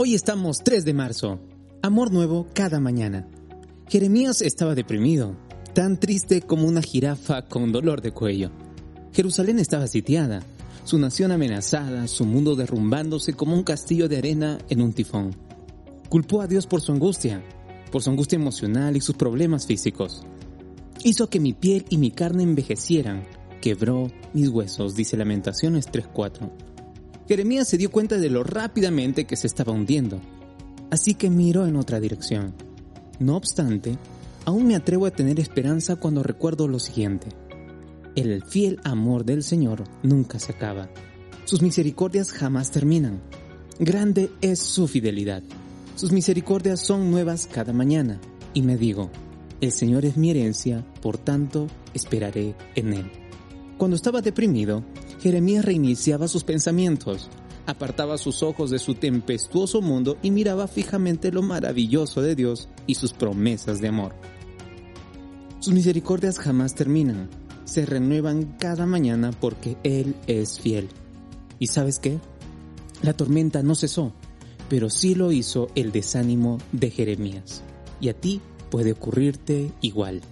Hoy estamos 3 de marzo. Amor nuevo cada mañana. Jeremías estaba deprimido, tan triste como una jirafa con dolor de cuello. Jerusalén estaba sitiada, su nación amenazada, su mundo derrumbándose como un castillo de arena en un tifón. Culpó a Dios por su angustia, por su angustia emocional y sus problemas físicos. Hizo que mi piel y mi carne envejecieran, quebró mis huesos, dice Lamentaciones 3.4. Jeremías se dio cuenta de lo rápidamente que se estaba hundiendo, así que miró en otra dirección. No obstante, aún me atrevo a tener esperanza cuando recuerdo lo siguiente. El fiel amor del Señor nunca se acaba. Sus misericordias jamás terminan. Grande es su fidelidad. Sus misericordias son nuevas cada mañana. Y me digo, el Señor es mi herencia, por tanto esperaré en Él. Cuando estaba deprimido, Jeremías reiniciaba sus pensamientos, apartaba sus ojos de su tempestuoso mundo y miraba fijamente lo maravilloso de Dios y sus promesas de amor. Sus misericordias jamás terminan, se renuevan cada mañana porque Él es fiel. ¿Y sabes qué? La tormenta no cesó, pero sí lo hizo el desánimo de Jeremías. Y a ti puede ocurrirte igual.